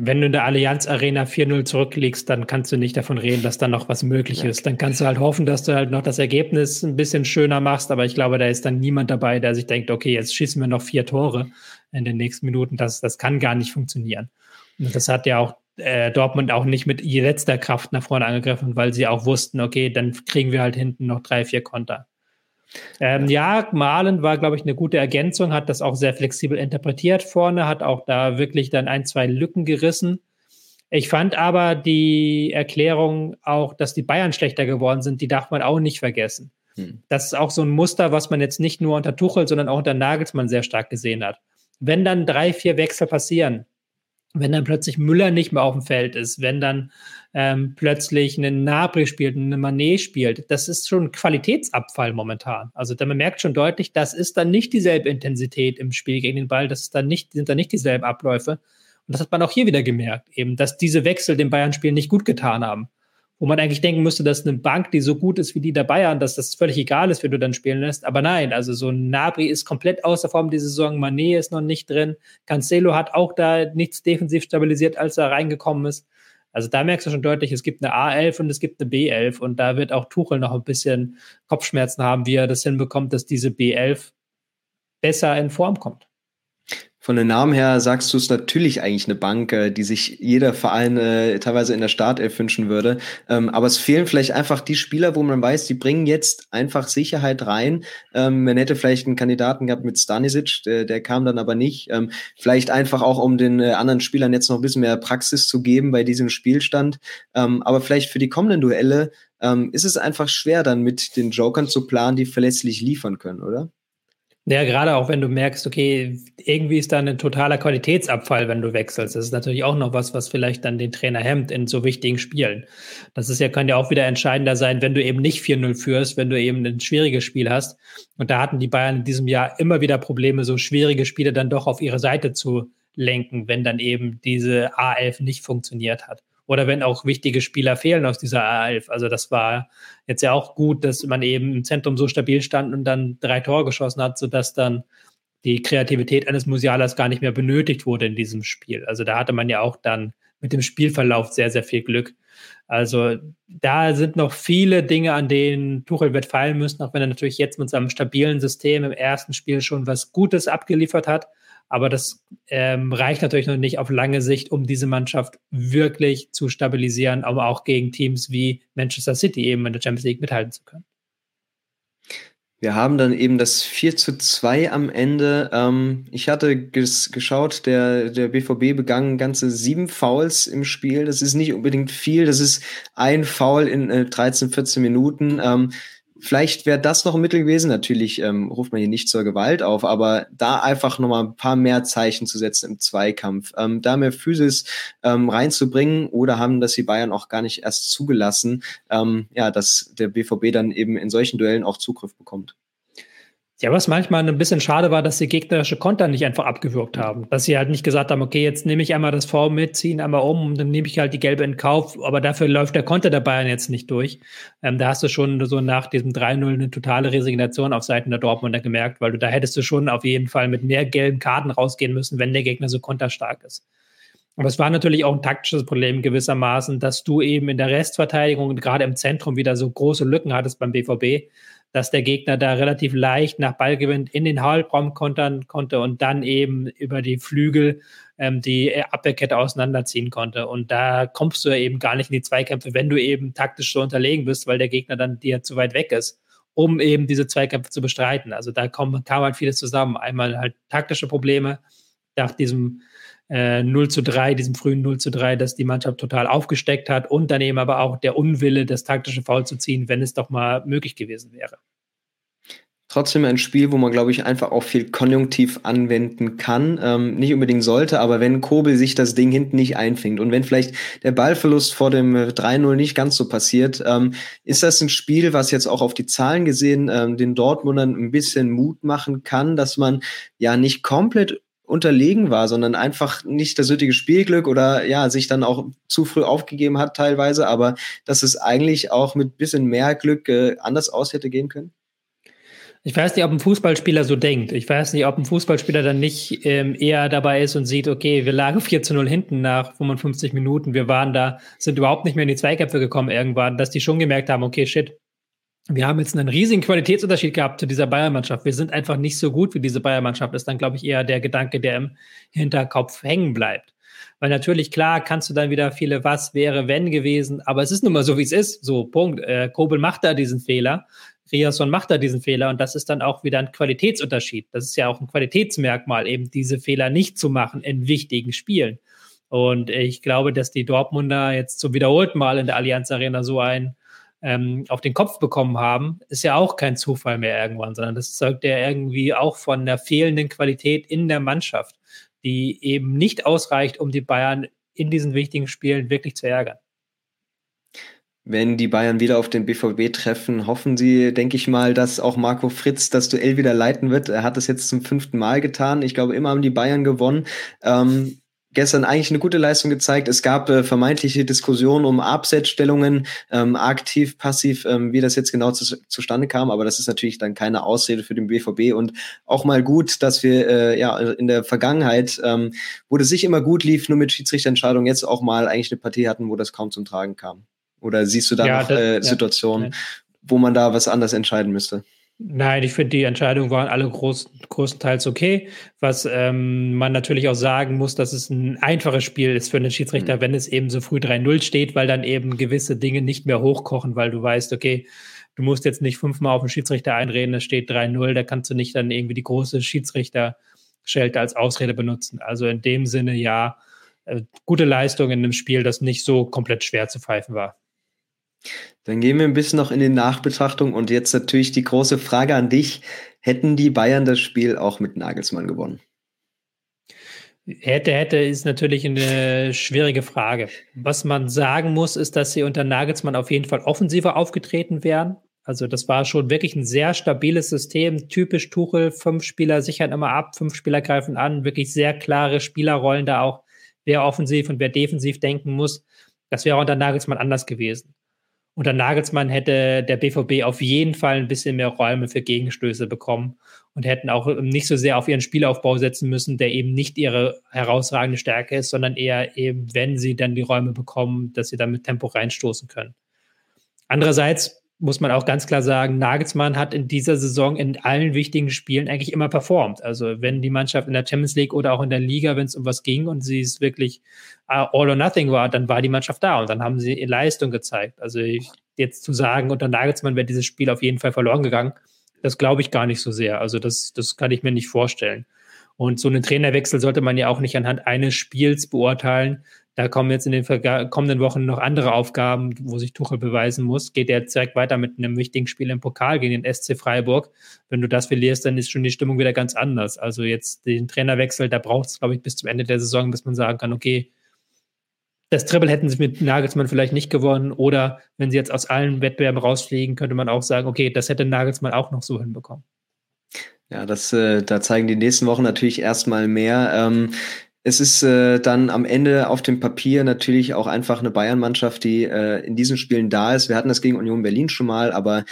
wenn du in der Allianz Arena 4-0 zurückliegst, dann kannst du nicht davon reden, dass da noch was möglich ist. Dann kannst du halt hoffen, dass du halt noch das Ergebnis ein bisschen schöner machst, aber ich glaube, da ist dann niemand dabei, der sich denkt, okay, jetzt schießen wir noch vier Tore in den nächsten Minuten. Das, das kann gar nicht funktionieren. Und das hat ja auch äh, Dortmund auch nicht mit letzter Kraft nach vorne angegriffen, weil sie auch wussten, okay, dann kriegen wir halt hinten noch drei, vier Konter. Ähm, ja, Malen war, glaube ich, eine gute Ergänzung, hat das auch sehr flexibel interpretiert vorne, hat auch da wirklich dann ein, zwei Lücken gerissen. Ich fand aber die Erklärung auch, dass die Bayern schlechter geworden sind, die darf man auch nicht vergessen. Hm. Das ist auch so ein Muster, was man jetzt nicht nur unter Tuchel, sondern auch unter Nagelsmann sehr stark gesehen hat. Wenn dann drei, vier Wechsel passieren, wenn dann plötzlich Müller nicht mehr auf dem Feld ist, wenn dann ähm, plötzlich einen Nabri spielt, eine Manet spielt, das ist schon Qualitätsabfall momentan. Also man merkt schon deutlich, das ist dann nicht dieselbe Intensität im Spiel gegen den Ball, das ist dann nicht, sind dann nicht dieselben Abläufe. Und das hat man auch hier wieder gemerkt, eben, dass diese Wechsel dem Bayern-Spiel nicht gut getan haben wo man eigentlich denken müsste, dass eine Bank, die so gut ist wie die der Bayern, dass das völlig egal ist, wie du dann spielen lässt. Aber nein, also so ein Nabri ist komplett außer Form diese Saison. Manet ist noch nicht drin. Cancelo hat auch da nichts defensiv stabilisiert, als er reingekommen ist. Also da merkst du schon deutlich, es gibt eine A11 und es gibt eine B11 und da wird auch Tuchel noch ein bisschen Kopfschmerzen haben, wie er das hinbekommt, dass diese B11 besser in Form kommt.
Von den Namen her sagst du es natürlich eigentlich eine Bank, äh, die sich jeder Verein äh, teilweise in der Startelf wünschen würde. Ähm, aber es fehlen vielleicht einfach die Spieler, wo man weiß, die bringen jetzt einfach Sicherheit rein. Ähm, man hätte vielleicht einen Kandidaten gehabt mit Stanisic, der, der kam dann aber nicht. Ähm, vielleicht einfach auch, um den äh, anderen Spielern jetzt noch ein bisschen mehr Praxis zu geben bei diesem Spielstand. Ähm, aber vielleicht für die kommenden Duelle ähm, ist es einfach schwer, dann mit den Jokern zu planen, die verlässlich liefern können, oder?
Ja, gerade auch wenn du merkst, okay, irgendwie ist da ein totaler Qualitätsabfall, wenn du wechselst. Das ist natürlich auch noch was, was vielleicht dann den Trainer hemmt in so wichtigen Spielen. Das ist ja, kann ja auch wieder entscheidender sein, wenn du eben nicht 4-0 führst, wenn du eben ein schwieriges Spiel hast. Und da hatten die Bayern in diesem Jahr immer wieder Probleme, so schwierige Spiele dann doch auf ihre Seite zu lenken, wenn dann eben diese A11 nicht funktioniert hat. Oder wenn auch wichtige Spieler fehlen aus dieser A11. Also das war jetzt ja auch gut, dass man eben im Zentrum so stabil stand und dann drei Tore geschossen hat, sodass dann die Kreativität eines Musialas gar nicht mehr benötigt wurde in diesem Spiel. Also da hatte man ja auch dann mit dem Spielverlauf sehr, sehr viel Glück. Also da sind noch viele Dinge, an denen Tuchel wird fallen müssen, auch wenn er natürlich jetzt mit seinem stabilen System im ersten Spiel schon was Gutes abgeliefert hat. Aber das ähm, reicht natürlich noch nicht auf lange Sicht, um diese Mannschaft wirklich zu stabilisieren, aber auch gegen Teams wie Manchester City eben in der Champions League mithalten zu können.
Wir haben dann eben das 4 zu 2 am Ende. Ähm, ich hatte ges geschaut, der, der BVB begangen ganze sieben Fouls im Spiel. Das ist nicht unbedingt viel. Das ist ein Foul in äh, 13, 14 Minuten. Ähm, Vielleicht wäre das noch ein Mittel gewesen. Natürlich ähm, ruft man hier nicht zur Gewalt auf, aber da einfach nochmal ein paar mehr Zeichen zu setzen im Zweikampf, ähm, da mehr Physis ähm, reinzubringen oder haben das die Bayern auch gar nicht erst zugelassen, ähm, ja, dass der BVB dann eben in solchen Duellen auch Zugriff bekommt.
Ja, was manchmal ein bisschen schade war, dass die gegnerische Konter nicht einfach abgewürgt haben. Dass sie halt nicht gesagt haben, okay, jetzt nehme ich einmal das V mit, ziehe ihn einmal um und dann nehme ich halt die gelbe in Kauf, aber dafür läuft der Konter der Bayern jetzt nicht durch. Ähm, da hast du schon so nach diesem 3-0 eine totale Resignation auf Seiten der Dortmunder gemerkt, weil du da hättest du schon auf jeden Fall mit mehr gelben Karten rausgehen müssen, wenn der Gegner so konterstark ist. Aber es war natürlich auch ein taktisches Problem gewissermaßen, dass du eben in der Restverteidigung und gerade im Zentrum wieder so große Lücken hattest beim BVB dass der Gegner da relativ leicht nach Ballgewinn in den Halbraum kontern konnte und dann eben über die Flügel ähm, die Abwehrkette auseinanderziehen konnte. Und da kommst du ja eben gar nicht in die Zweikämpfe, wenn du eben taktisch so unterlegen bist, weil der Gegner dann dir zu weit weg ist, um eben diese Zweikämpfe zu bestreiten. Also da kam, kam halt vieles zusammen. Einmal halt taktische Probleme nach diesem äh, 0 zu 3, diesem frühen 0 zu 3, dass die Mannschaft total aufgesteckt hat und daneben aber auch der Unwille, das taktische Foul zu ziehen, wenn es doch mal möglich gewesen wäre.
Trotzdem ein Spiel, wo man, glaube ich, einfach auch viel Konjunktiv anwenden kann. Ähm, nicht unbedingt sollte, aber wenn Kobel sich das Ding hinten nicht einfängt und wenn vielleicht der Ballverlust vor dem 3-0 nicht ganz so passiert, ähm, ist das ein Spiel, was jetzt auch auf die Zahlen gesehen ähm, den Dortmundern ein bisschen Mut machen kann, dass man ja nicht komplett unterlegen war, sondern einfach nicht das nötige Spielglück oder ja, sich dann auch zu früh aufgegeben hat teilweise, aber dass es eigentlich auch mit bisschen mehr Glück äh, anders aus hätte gehen können?
Ich weiß nicht, ob ein Fußballspieler so denkt. Ich weiß nicht, ob ein Fußballspieler dann nicht ähm, eher dabei ist und sieht, okay, wir lagen 4 zu 0 hinten nach 55 Minuten, wir waren da, sind überhaupt nicht mehr in die Zweikämpfe gekommen irgendwann, dass die schon gemerkt haben, okay, shit, wir haben jetzt einen riesigen Qualitätsunterschied gehabt zu dieser Bayern-Mannschaft. Wir sind einfach nicht so gut wie diese Bayern-Mannschaft. Ist dann, glaube ich, eher der Gedanke, der im Hinterkopf hängen bleibt. Weil natürlich, klar, kannst du dann wieder viele was wäre, wenn gewesen, aber es ist nun mal so, wie es ist. So, Punkt. Äh, Kobel macht da diesen Fehler. Riasson macht da diesen Fehler und das ist dann auch wieder ein Qualitätsunterschied. Das ist ja auch ein Qualitätsmerkmal, eben diese Fehler nicht zu machen in wichtigen Spielen. Und ich glaube, dass die Dortmunder jetzt zum wiederholten Mal in der Allianz Arena so ein ähm, auf den Kopf bekommen haben, ist ja auch kein Zufall mehr irgendwann, sondern das zeugt ja irgendwie auch von der fehlenden Qualität in der Mannschaft, die eben nicht ausreicht, um die Bayern in diesen wichtigen Spielen wirklich zu ärgern.
Wenn die Bayern wieder auf den BVB treffen, hoffen sie, denke ich mal, dass auch Marco Fritz das Duell wieder leiten wird. Er hat das jetzt zum fünften Mal getan. Ich glaube, immer haben die Bayern gewonnen. Ähm, gestern eigentlich eine gute Leistung gezeigt. Es gab äh, vermeintliche Diskussionen um Absetzstellungen, ähm, aktiv, passiv, ähm, wie das jetzt genau zu, zustande kam. Aber das ist natürlich dann keine Ausrede für den BVB und auch mal gut, dass wir äh, ja in der Vergangenheit, ähm, wo das sich immer gut lief, nur mit Schiedsrichterentscheidungen jetzt auch mal eigentlich eine Partie hatten, wo das kaum zum Tragen kam. Oder siehst du da ja, noch das, äh, Situationen, ja, wo man da was anders entscheiden müsste?
Nein, ich finde, die Entscheidungen waren alle groß, größtenteils okay. Was ähm, man natürlich auch sagen muss, dass es ein einfaches Spiel ist für einen Schiedsrichter, mhm. wenn es eben so früh 3-0 steht, weil dann eben gewisse Dinge nicht mehr hochkochen, weil du weißt, okay, du musst jetzt nicht fünfmal auf den Schiedsrichter einreden, es steht 3-0, da kannst du nicht dann irgendwie die große Schiedsrichter-Schelte als Ausrede benutzen. Also in dem Sinne, ja, äh, gute Leistung in einem Spiel, das nicht so komplett schwer zu pfeifen war.
Dann gehen wir ein bisschen noch in die Nachbetrachtung und jetzt natürlich die große Frage an dich. Hätten die Bayern das Spiel auch mit Nagelsmann gewonnen?
Hätte, hätte ist natürlich eine schwierige Frage. Was man sagen muss, ist, dass sie unter Nagelsmann auf jeden Fall offensiver aufgetreten wären. Also das war schon wirklich ein sehr stabiles System, typisch Tuchel, fünf Spieler sichern immer ab, fünf Spieler greifen an, wirklich sehr klare Spielerrollen da auch, wer offensiv und wer defensiv denken muss. Das wäre unter Nagelsmann anders gewesen. Unter Nagelsmann hätte der BVB auf jeden Fall ein bisschen mehr Räume für Gegenstöße bekommen und hätten auch nicht so sehr auf ihren Spielaufbau setzen müssen, der eben nicht ihre herausragende Stärke ist, sondern eher eben, wenn sie dann die Räume bekommen, dass sie dann mit Tempo reinstoßen können. Andererseits muss man auch ganz klar sagen, Nagelsmann hat in dieser Saison in allen wichtigen Spielen eigentlich immer performt. Also wenn die Mannschaft in der Champions League oder auch in der Liga, wenn es um was ging und sie es wirklich uh, all or nothing war, dann war die Mannschaft da und dann haben sie Leistung gezeigt. Also jetzt zu sagen, unter Nagelsmann wäre dieses Spiel auf jeden Fall verloren gegangen, das glaube ich gar nicht so sehr. Also das, das kann ich mir nicht vorstellen. Und so einen Trainerwechsel sollte man ja auch nicht anhand eines Spiels beurteilen, da kommen jetzt in den kommenden Wochen noch andere Aufgaben, wo sich Tuchel beweisen muss. Geht er direkt weiter mit einem wichtigen Spiel im Pokal gegen den SC Freiburg. Wenn du das verlierst, dann ist schon die Stimmung wieder ganz anders. Also jetzt den Trainerwechsel, da braucht es, glaube ich, bis zum Ende der Saison, bis man sagen kann, okay, das Triple hätten sie mit Nagelsmann vielleicht nicht gewonnen. Oder wenn sie jetzt aus allen Wettbewerben rausfliegen, könnte man auch sagen, okay, das hätte Nagelsmann auch noch so hinbekommen.
Ja, das, äh, da zeigen die nächsten Wochen natürlich erstmal mehr. Ähm, es ist äh, dann am Ende auf dem Papier natürlich auch einfach eine Bayern-Mannschaft, die äh, in diesen Spielen da ist. Wir hatten das gegen Union Berlin schon mal, aber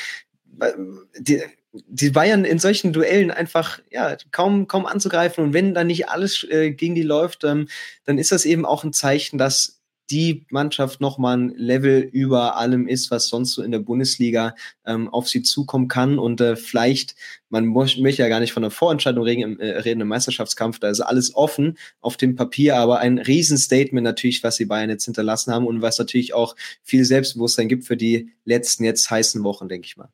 äh, die, die Bayern in solchen Duellen einfach ja kaum kaum anzugreifen und wenn dann nicht alles äh, gegen die läuft, ähm, dann ist das eben auch ein Zeichen, dass die Mannschaft nochmal ein Level über allem ist, was sonst so in der Bundesliga ähm, auf sie zukommen kann. Und äh, vielleicht, man möchte ja gar nicht von einer Vorentscheidung reden im, äh, reden im Meisterschaftskampf, da ist alles offen auf dem Papier, aber ein Riesenstatement natürlich, was die Bayern jetzt hinterlassen haben und was natürlich auch viel Selbstbewusstsein gibt für die letzten jetzt heißen Wochen, denke ich mal.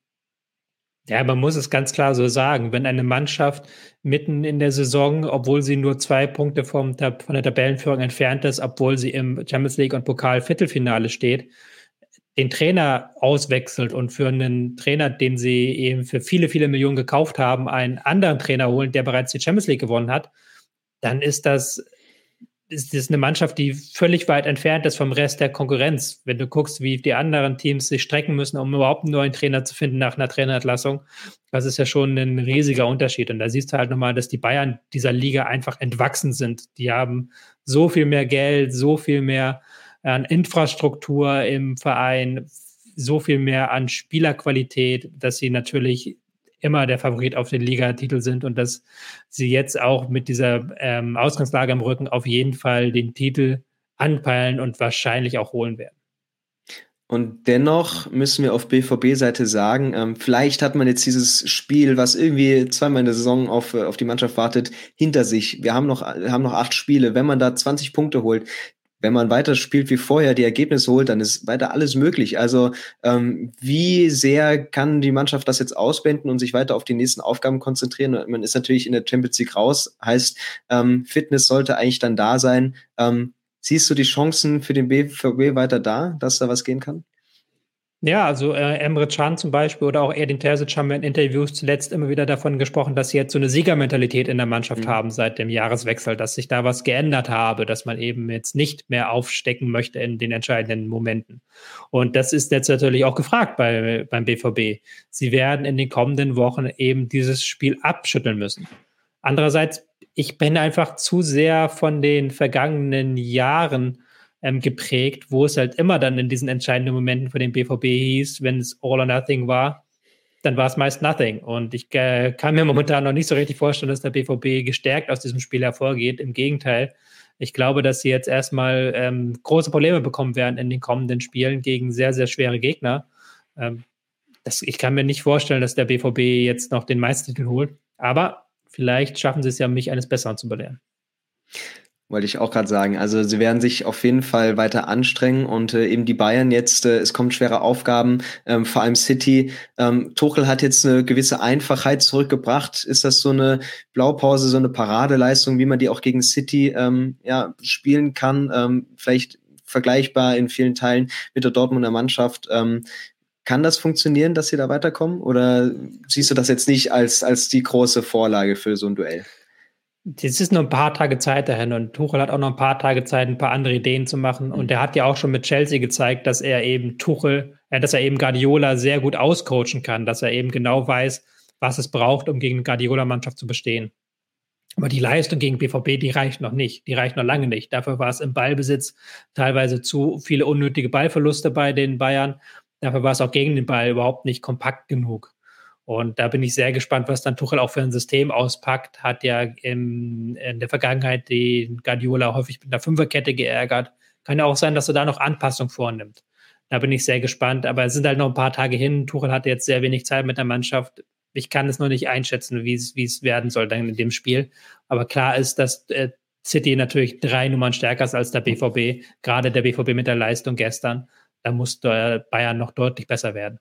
Ja, man muss es ganz klar so sagen. Wenn eine Mannschaft mitten in der Saison, obwohl sie nur zwei Punkte vom, von der Tabellenführung entfernt ist, obwohl sie im Champions League und Pokal Viertelfinale steht, den Trainer auswechselt und für einen Trainer, den sie eben für viele, viele Millionen gekauft haben, einen anderen Trainer holen, der bereits die Champions League gewonnen hat, dann ist das ist das eine Mannschaft, die völlig weit entfernt ist vom Rest der Konkurrenz. Wenn du guckst, wie die anderen Teams sich strecken müssen, um überhaupt einen neuen Trainer zu finden nach einer Trainerentlassung, das ist ja schon ein riesiger Unterschied. Und da siehst du halt nochmal, dass die Bayern dieser Liga einfach entwachsen sind. Die haben so viel mehr Geld, so viel mehr an Infrastruktur im Verein, so viel mehr an Spielerqualität, dass sie natürlich immer der Favorit auf den Ligatitel sind und dass sie jetzt auch mit dieser ähm, Ausgangslage am Rücken auf jeden Fall den Titel anpeilen und wahrscheinlich auch holen werden.
Und dennoch müssen wir auf BVB-Seite sagen, ähm, vielleicht hat man jetzt dieses Spiel, was irgendwie zweimal in der Saison auf, auf die Mannschaft wartet, hinter sich. Wir haben noch, haben noch acht Spiele. Wenn man da 20 Punkte holt, wenn man weiter spielt wie vorher, die Ergebnisse holt, dann ist weiter alles möglich. Also ähm, wie sehr kann die Mannschaft das jetzt ausblenden und sich weiter auf die nächsten Aufgaben konzentrieren? Man ist natürlich in der Champions League raus, heißt ähm, Fitness sollte eigentlich dann da sein. Ähm, siehst du die Chancen für den BVB weiter da, dass da was gehen kann?
Ja, also äh, Emre Can zum Beispiel oder auch Edin Terzic haben in Interviews zuletzt immer wieder davon gesprochen, dass sie jetzt so eine Siegermentalität in der Mannschaft mhm. haben seit dem Jahreswechsel, dass sich da was geändert habe, dass man eben jetzt nicht mehr aufstecken möchte in den entscheidenden Momenten. Und das ist jetzt natürlich auch gefragt bei, beim BVB. Sie werden in den kommenden Wochen eben dieses Spiel abschütteln müssen. Andererseits, ich bin einfach zu sehr von den vergangenen Jahren ähm, geprägt, wo es halt immer dann in diesen entscheidenden Momenten für den BVB hieß, wenn es All or Nothing war, dann war es meist Nothing. Und ich äh, kann mir momentan noch nicht so richtig vorstellen, dass der BVB gestärkt aus diesem Spiel hervorgeht. Im Gegenteil, ich glaube, dass sie jetzt erstmal ähm, große Probleme bekommen werden in den kommenden Spielen gegen sehr, sehr schwere Gegner. Ähm, das, ich kann mir nicht vorstellen, dass der BVB jetzt noch den Meistertitel holt. Aber vielleicht schaffen sie es ja, mich eines Besseren zu belehren.
Wollte ich auch gerade sagen. Also sie werden sich auf jeden Fall weiter anstrengen und äh, eben die Bayern jetzt, äh, es kommen schwere Aufgaben, ähm, vor allem City. Ähm, Tuchel hat jetzt eine gewisse Einfachheit zurückgebracht. Ist das so eine Blaupause, so eine Paradeleistung, wie man die auch gegen City ähm, ja, spielen kann? Ähm, vielleicht vergleichbar in vielen Teilen mit der Dortmunder Mannschaft. Ähm, kann das funktionieren, dass sie da weiterkommen? Oder siehst du das jetzt nicht als, als die große Vorlage für so ein Duell?
Jetzt ist noch ein paar Tage Zeit dahin und Tuchel hat auch noch ein paar Tage Zeit, ein paar andere Ideen zu machen. Und er hat ja auch schon mit Chelsea gezeigt, dass er eben Tuchel, äh, dass er eben Guardiola sehr gut auscoachen kann, dass er eben genau weiß, was es braucht, um gegen eine Guardiola-Mannschaft zu bestehen. Aber die Leistung gegen BVB, die reicht noch nicht. Die reicht noch lange nicht. Dafür war es im Ballbesitz teilweise zu viele unnötige Ballverluste bei den Bayern. Dafür war es auch gegen den Ball überhaupt nicht kompakt genug. Und da bin ich sehr gespannt, was dann Tuchel auch für ein System auspackt. Hat ja im, in der Vergangenheit den Guardiola häufig mit einer Fünferkette geärgert. Kann ja auch sein, dass er da noch Anpassung vornimmt. Da bin ich sehr gespannt. Aber es sind halt noch ein paar Tage hin. Tuchel hatte jetzt sehr wenig Zeit mit der Mannschaft ich kann es noch nicht einschätzen, wie es, wie es werden soll dann in dem Spiel. Aber klar ist, dass äh, City natürlich drei Nummern stärker ist als der BVB. Gerade der BVB mit der Leistung gestern. Da muss Bayern noch deutlich besser werden.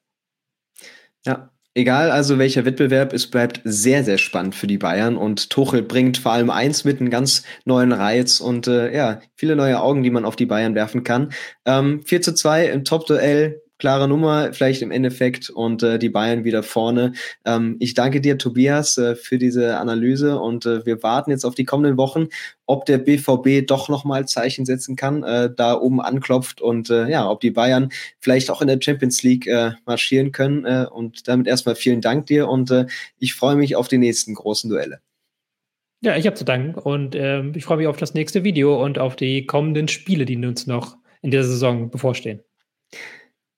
Ja, Egal also welcher Wettbewerb, es bleibt sehr, sehr spannend für die Bayern und Tuchel bringt vor allem eins mit, einen ganz neuen Reiz und äh, ja, viele neue Augen, die man auf die Bayern werfen kann. Ähm, 4 zu 2 im Top-Duell klare Nummer, vielleicht im Endeffekt und äh, die Bayern wieder vorne. Ähm, ich danke dir, Tobias, äh, für diese Analyse und äh, wir warten jetzt auf die kommenden Wochen, ob der BVB doch nochmal Zeichen setzen kann, äh, da oben anklopft und äh, ja, ob die Bayern vielleicht auch in der Champions League äh, marschieren können. Und damit erstmal vielen Dank dir und ich freue mich auf die nächsten großen Duelle.
Ja, ich habe zu danken und äh, ich freue mich auf das nächste Video und auf die kommenden Spiele, die uns noch in der Saison bevorstehen.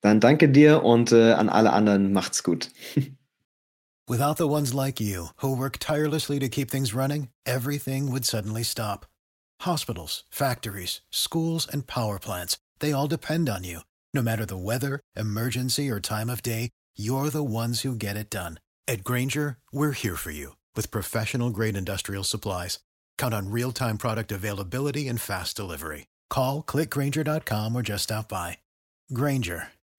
Dann danke dir und äh, an alle anderen macht's gut.
Without the ones like you, who work tirelessly to keep things running, everything would suddenly stop. Hospitals, factories, schools, and power plants, they all depend on you. No matter the weather, emergency, or time of day, you're the ones who get it done. At Granger, we're here for you with professional grade industrial supplies. Count on real time product availability and fast delivery. Call clickgranger.com or just stop by. Granger